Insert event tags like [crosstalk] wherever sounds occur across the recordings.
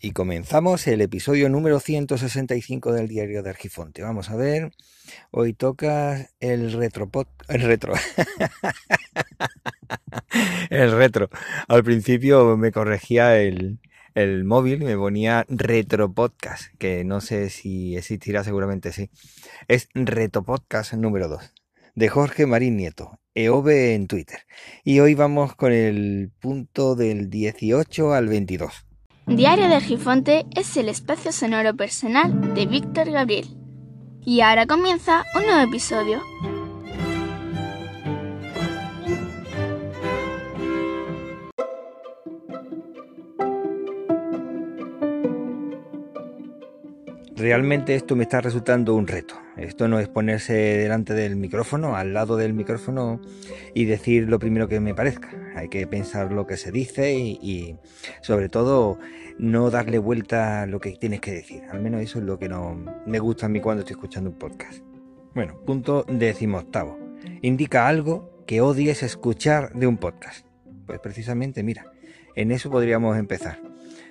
Y comenzamos el episodio número 165 del diario de Argifonte. Vamos a ver, hoy toca el retropod, el retro. [laughs] el retro. Al principio me corregía el, el móvil, me ponía retro podcast, que no sé si existirá, seguramente sí. Es retropodcast número 2, de Jorge Marín Nieto, EOB en Twitter. Y hoy vamos con el punto del 18 al 22. Diario de Argifonte es el espacio sonoro personal de Víctor Gabriel. Y ahora comienza un nuevo episodio. Realmente esto me está resultando un reto. Esto no es ponerse delante del micrófono, al lado del micrófono y decir lo primero que me parezca. Hay que pensar lo que se dice y, sobre todo no darle vuelta a lo que tienes que decir. Al menos eso es lo que no me gusta a mí cuando estoy escuchando un podcast. Bueno, punto decimoctavo. Indica algo que odies escuchar de un podcast. Pues precisamente, mira, en eso podríamos empezar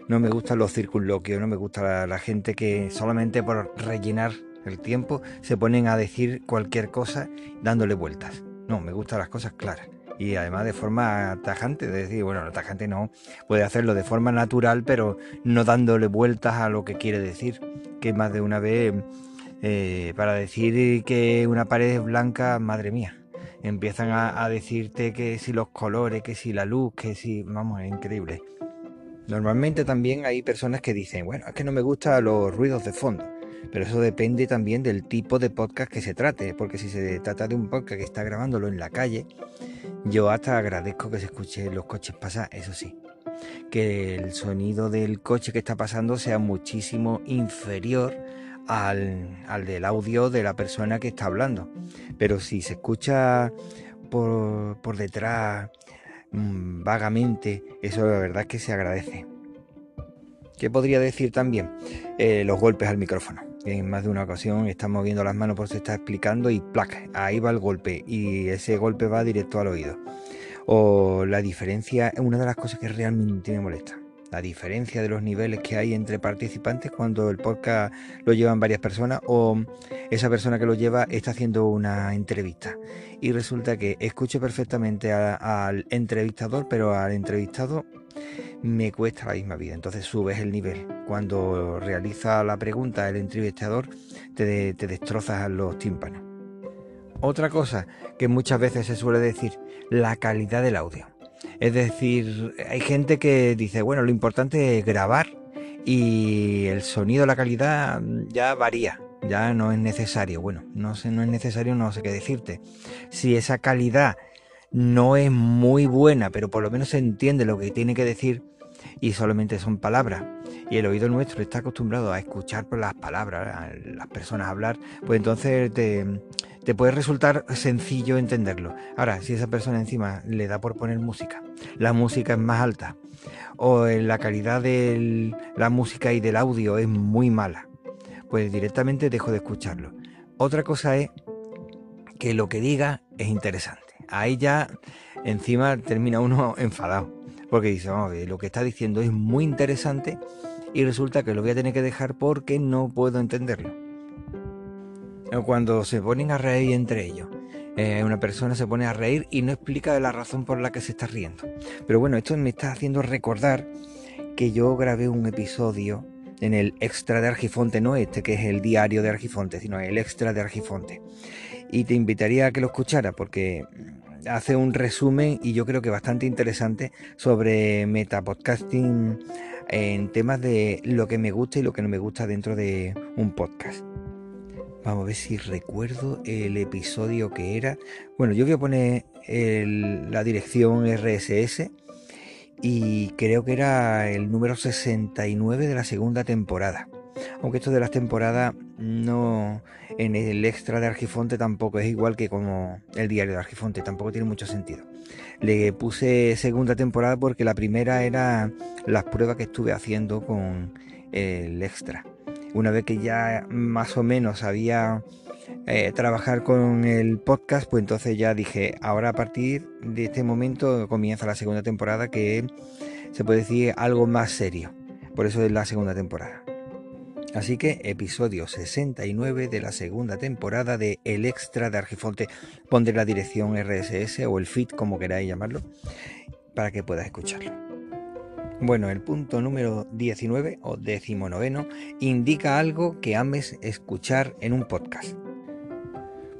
no me gustan los circunloquios, no me gusta la, gente que solamente por rellenar el tiempo se ponen a decir cualquier cosa dándole vueltas. No, me gustan las cosas claras. Y además de forma tajante, es decir, bueno, tajante no, puede hacerlo de forma natural, pero no dándole vueltas a lo que quiere decir. Que más de una vez, eh, para decir que una pared es blanca, madre mía, empiezan a, a decirte que si los colores, que si la luz, que si, vamos, es increíble. Normalmente también hay personas que dicen, bueno, es que no me gustan los ruidos de fondo. Pero eso depende también del tipo de podcast que se trate, porque si se trata de un podcast que está grabándolo en la calle, yo hasta agradezco que se escuche los coches pasar, eso sí. Que el sonido del coche que está pasando sea muchísimo inferior al, al del audio de la persona que está hablando. Pero si se escucha por, por detrás Mm, vagamente, eso la verdad es que se agradece. ¿Qué podría decir también? Eh, los golpes al micrófono. En más de una ocasión están moviendo las manos por se está explicando y ¡plac! Ahí va el golpe y ese golpe va directo al oído. O la diferencia, es una de las cosas que realmente me molesta la diferencia de los niveles que hay entre participantes cuando el podcast lo llevan varias personas o esa persona que lo lleva está haciendo una entrevista y resulta que escucho perfectamente al entrevistador pero al entrevistado me cuesta la misma vida. Entonces subes el nivel. Cuando realiza la pregunta el entrevistador te, destrozas los tímpanos. Otra cosa que muchas veces se suele decir la calidad del audio. Es decir, hay gente que dice, bueno, lo importante es grabar y el sonido, la calidad ya varía, ya no es necesario. Bueno, no sé, no es necesario, no sé qué decirte. Si esa calidad no es muy buena, pero por lo menos se entiende lo que tiene que decir y solamente son palabras. Y el oído nuestro está acostumbrado a escuchar por las palabras, las personas hablar, pues entonces te, te puede resultar sencillo entenderlo. Ahora, si esa persona encima le da por poner música, la música es más alta, o la calidad de la música y del audio es muy mala, pues directamente dejo de escucharlo. Otra cosa es que lo que diga es interesante. Ahí ya encima termina uno [laughs] enfadado, porque dice, lo que está diciendo es muy interesante y resulta que lo voy a tener que dejar porque no puedo entenderlo cuando se ponen a reír entre ellos. Eh, una persona se pone a reír y no explica la razón por la que se está riendo. Pero bueno, esto me está haciendo recordar que yo grabé un episodio en el extra de Argifonte, no este que es el diario de Argifonte, sino el extra de Argifonte. Y te invitaría a que lo escuchara porque hace un resumen y yo creo que bastante interesante sobre metapodcasting en temas de lo que me gusta y lo que no me gusta dentro de un podcast. Vamos a ver si recuerdo el episodio que era. Bueno, yo voy a poner la dirección RSS y creo que era el número 69 de la segunda temporada. Aunque esto de las temporadas no en el extra de Argifonte tampoco es igual que como el diario de Argifonte, tampoco tiene mucho sentido. Le puse segunda temporada porque la primera era las pruebas que estuve haciendo con el extra una vez que ya más o menos sabía eh, trabajar con el podcast, pues entonces ya dije, ahora a partir de este momento comienza la segunda temporada que se puede decir algo más serio. Por eso es la segunda temporada. Así que episodio 69 de la segunda temporada de El Extra de Argifonte. Pondré la dirección RSS o el feed, como queráis llamarlo, para que puedas escucharlo. Bueno, el punto número 19 o decimonoveno indica algo que ames escuchar en un podcast.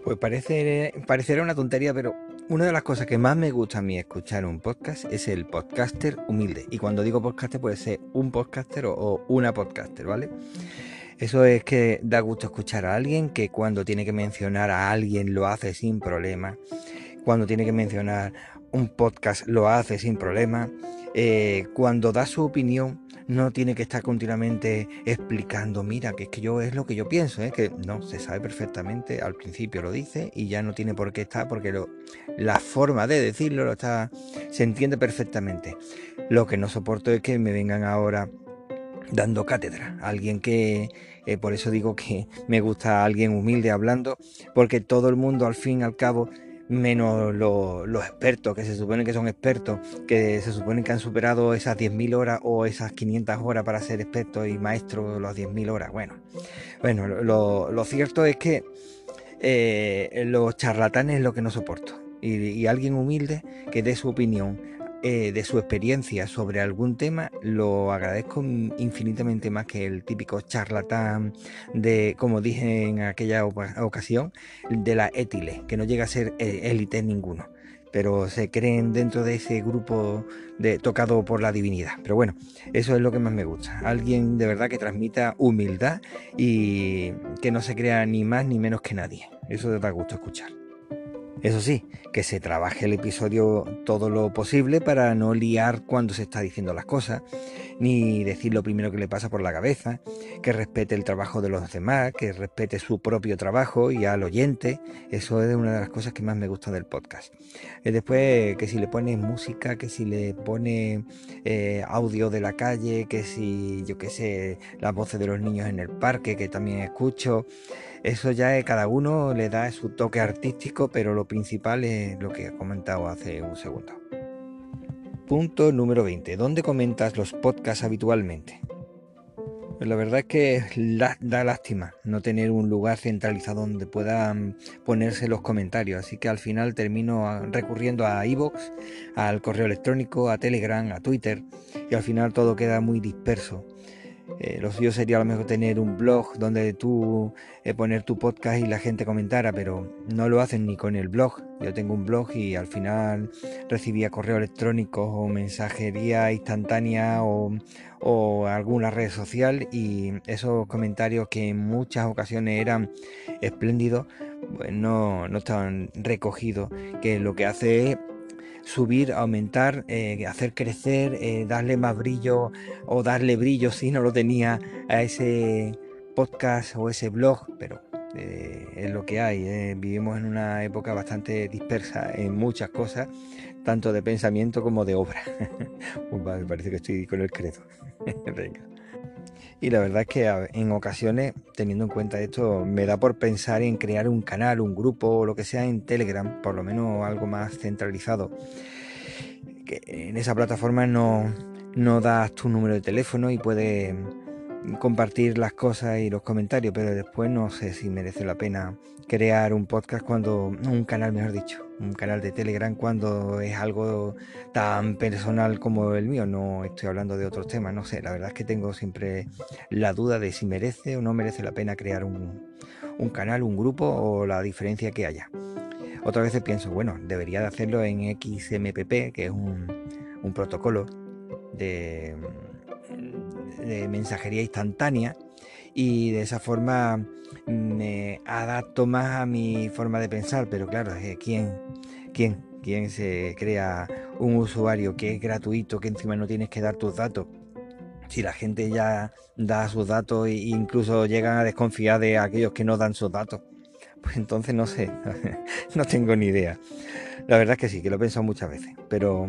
Pues parece, parecerá una tontería, pero una de las cosas que más me gusta a mí escuchar un podcast es el podcaster humilde. Y cuando digo podcaster puede ser un podcaster o, una podcaster, ¿vale? Eso es que da gusto escuchar a alguien que cuando tiene que mencionar a alguien lo hace sin problema. Cuando tiene que mencionar un podcast lo hace sin problema. Eh, cuando da su opinión no tiene que estar continuamente explicando, mira, que es que yo es lo que yo pienso, es que no, se sabe perfectamente, al principio lo dice y ya no tiene por qué estar porque la forma de decirlo lo está, se entiende perfectamente. Lo que no soporto es que me vengan ahora dando cátedra, alguien que, eh, por eso digo que me gusta alguien humilde hablando, porque todo el mundo al fin y al cabo menos los, expertos, que se supone que son expertos, que se supone que han superado esas 10.000 horas o esas 500 horas para ser expertos y maestros las 10.000 horas. Bueno, bueno lo, cierto es que eh, los charlatanes es lo que no soporto. y alguien humilde que dé su opinión eh, de su experiencia sobre algún tema, lo agradezco infinitamente más que el típico charlatán de, como dije en aquella ocasión, de la étile, que no llega a ser eh, élite ninguno pero se creen dentro de ese grupo de, tocado por la divinidad. Pero bueno, eso es lo que más me gusta. Alguien de verdad que transmita humildad y que no se crea ni más ni menos que nadie. Eso da gusto escuchar. Eso sí, que se trabaje el episodio todo lo posible para no liar cuando se está diciendo las cosas, ni decir lo primero que le pasa por la cabeza, que respete el trabajo de los demás, que respete su propio trabajo y al oyente. Eso es una de las cosas que más me gusta del podcast. Y después, que si le pones música, que si le pone eh, audio de la calle, que si, yo qué sé, las voces de los niños en el parque, que también escucho. Eso ya cada uno le da su toque artístico, pero lo principal es lo que he comentado hace un segundo. Punto número 20. ¿Dónde comentas los podcasts habitualmente? Pues la verdad es que da lástima no tener un lugar centralizado donde puedan ponerse los comentarios, así que al final termino recurriendo a iVoox, al correo electrónico, a Telegram, a Twitter y al final todo queda muy disperso. Eh, lo suyo sería a lo mejor tener un blog donde tú eh, poner tu podcast y la gente comentara, pero no lo hacen ni con el blog. Yo tengo un blog y al final recibía correo electrónico o mensajería instantánea o, o alguna red social y esos comentarios que en muchas ocasiones eran espléndidos, pues no, no estaban recogidos, que lo que hace es subir, aumentar, eh, hacer crecer, eh, darle más brillo o darle brillo si no lo tenía a ese podcast o ese blog, pero eh, es lo que hay. Vivimos en una época bastante dispersa en muchas cosas, tanto de pensamiento como de obra. [laughs] Me parece que estoy con el credo. [laughs] Venga. Y la verdad es que en ocasiones, teniendo en cuenta esto, me da por pensar en crear un canal, un grupo o lo que sea en Telegram, por lo menos algo más centralizado. Que en esa plataforma no, no das tu número de teléfono y puedes compartir las cosas y los comentarios, pero después no sé si merece la pena crear un podcast cuando, un canal mejor dicho, un canal de Telegram cuando es algo tan personal como el mío, no estoy hablando de otros temas, no sé, la verdad es que tengo siempre la duda de si merece o no merece la pena crear un, un canal, un grupo o la diferencia que haya. Otras veces pienso, bueno, debería de hacerlo en XMPP, que es un, un protocolo de de mensajería instantánea y de esa forma me adapto más a mi forma de pensar, pero claro, ¿quién, quién, quién se crea un usuario que es gratuito, que encima no tienes que dar tus datos? Si la gente ya da sus datos e incluso llegan a desconfiar de aquellos que no dan sus datos, pues entonces no sé, [laughs] no tengo ni idea. La verdad es que sí, que lo he pensado muchas veces, pero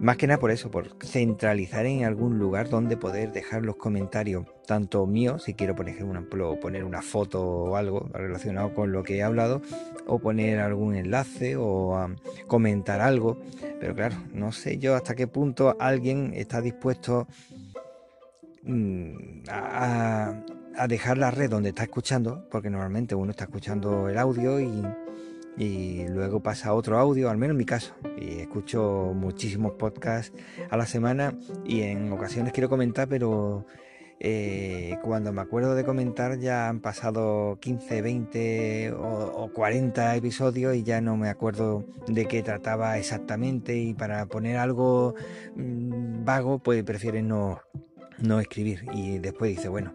más que nada por eso, por centralizar en algún lugar donde poder dejar los comentarios, tanto míos, si quiero por ejemplo poner una foto o algo relacionado con lo que he hablado, o poner algún enlace o comentar algo. Pero claro, no sé yo hasta qué punto alguien está dispuesto mm, a, a, dejar la red donde está escuchando, porque normalmente uno está escuchando el audio y, y luego pasa otro audio, al menos en mi caso. Y escucho muchísimos podcasts a la semana y en ocasiones quiero comentar, pero eh, cuando me acuerdo de comentar ya han pasado 15, 20 o, 40 episodios y ya no me acuerdo de qué trataba exactamente y para poner algo mm, vago pues prefieren no, no escribir y después dice, bueno,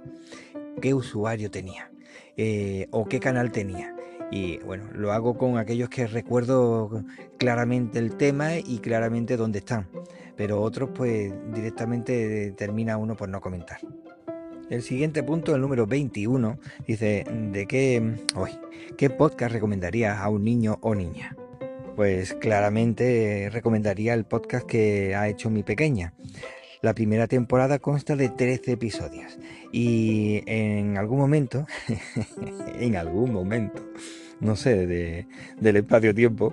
¿qué usuario tenía? Eh, o qué canal tenía. Y bueno, lo hago con aquellos que recuerdo claramente el tema y claramente dónde están. Pero otros pues directamente termina uno por no comentar. El siguiente punto, el número 21, dice, ¿de qué, hoy, qué podcast recomendaría a un niño o niña? Pues claramente recomendaría el podcast que ha hecho mi pequeña. La primera temporada consta de 13 episodios y en algún momento, [laughs] en algún momento, no sé, de, del espacio-tiempo,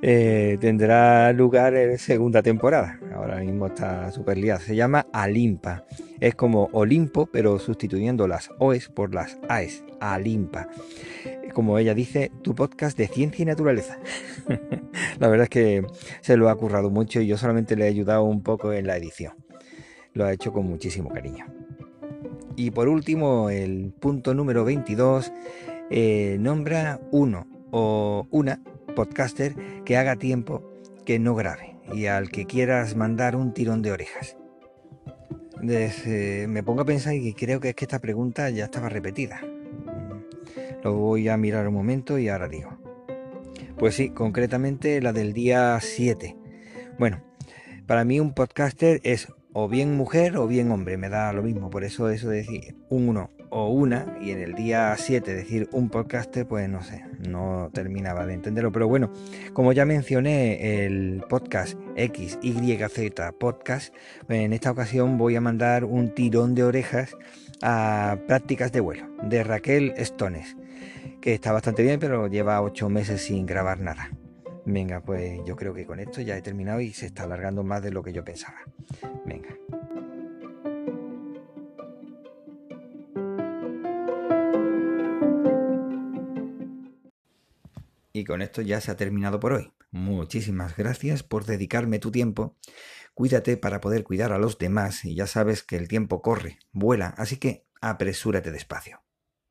eh, tendrá lugar en segunda temporada. Ahora mismo está super liada. Se llama Alimpa. Es como Olimpo, pero sustituyendo las OES por las AES. Alimpa. Como ella dice, tu podcast de ciencia y naturaleza. [laughs] la verdad es que se lo ha currado mucho y yo solamente le he ayudado un poco en la edición. Lo ha hecho con muchísimo cariño. Y por último, el punto número 22 eh, nombra uno o una podcaster que haga tiempo que no grabe y al que quieras mandar un tirón de orejas. me pongo a pensar y creo que es que esta pregunta ya estaba repetida. Mm, lo voy a mirar un momento y ahora digo. Pues sí, concretamente la del día 7. Bueno, para mí un podcaster es o bien mujer o bien hombre, me da lo mismo. Por eso eso de decir uno o una y en el día 7 decir un podcaster, pues no sé, no terminaba de entenderlo. Pero bueno, como ya mencioné el podcast XYZ Podcast, en esta ocasión voy a mandar un tirón de orejas a prácticas de vuelo de Raquel Stones, que está bastante bien, pero lleva ocho meses sin grabar nada. Venga, pues yo creo que con esto ya he terminado y se está alargando más de lo que yo pensaba. Venga. Y con esto ya se ha terminado por hoy. Muchísimas gracias por dedicarme tu tiempo. Cuídate para poder cuidar a los demás y ya sabes que el tiempo corre, vuela, así que apresúrate despacio.